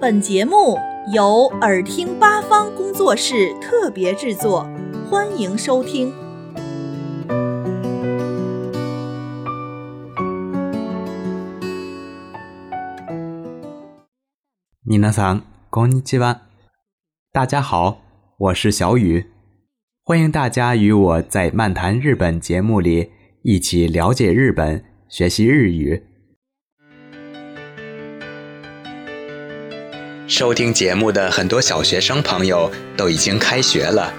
本节目由耳听八方工作室特别制作，欢迎收听。皆さん、こんにちは。大家好，我是小雨，欢迎大家与我在《漫谈日本》节目里一起了解日本， 学习日语。收听节目的很多小学生朋友都已经开学了，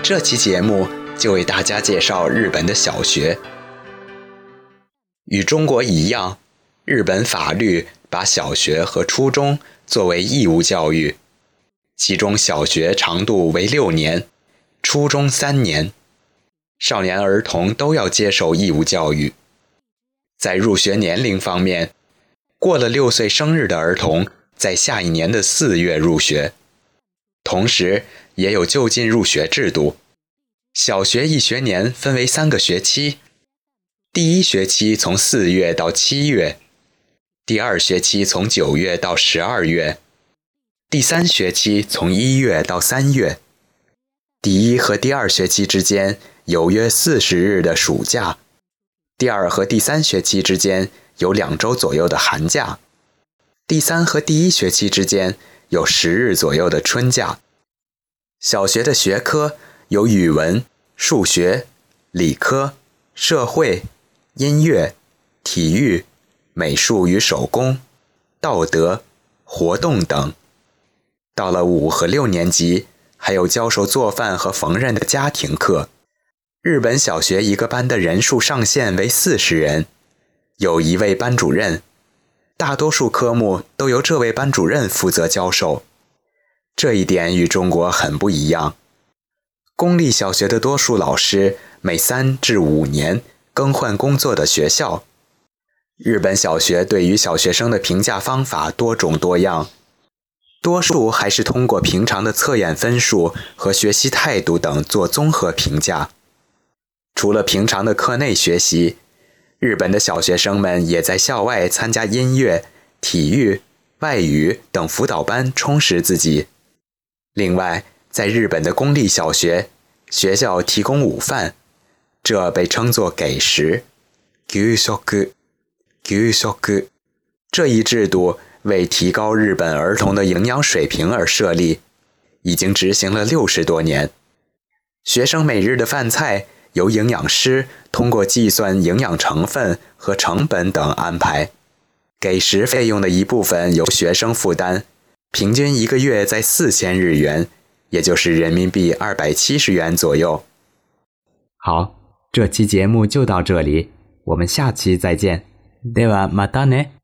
这期节目就为大家介绍日本的小学。与中国一样，日本法律把小学和初中作为义务教育，其中小学长度为六年，初中三年，少年儿童都要接受义务教育。在入学年龄方面，过了六岁生日的儿童。在下一年的四月入学，同时也有就近入学制度。小学一学年分为三个学期，第一学期从四月到七月，第二学期从九月到十二月，第三学期从一月到三月。第一和第二学期之间有约四十日的暑假，第二和第三学期之间有两周左右的寒假。第三和第一学期之间有十日左右的春假。小学的学科有语文、数学、理科、社会、音乐、体育、美术与手工、道德、活动等。到了五和六年级，还有教授做饭和缝纫的家庭课。日本小学一个班的人数上限为四十人，有一位班主任。大多数科目都由这位班主任负责教授，这一点与中国很不一样。公立小学的多数老师每三至五年更换工作的学校。日本小学对于小学生的评价方法多种多样，多数还是通过平常的测验分数和学习态度等做综合评价。除了平常的课内学习。日本的小学生们也在校外参加音乐、体育、外语等辅导班，充实自己。另外，在日本的公立小学，学校提供午饭，这被称作给食。这一制度为提高日本儿童的营养水平而设立，已经执行了六十多年。学生每日的饭菜。由营养师通过计算营养成分和成本等安排，给食费用的一部分由学生负担，平均一个月在四千日元，也就是人民币二百七十元左右。好，这期节目就到这里，我们下期再见。ではまたね。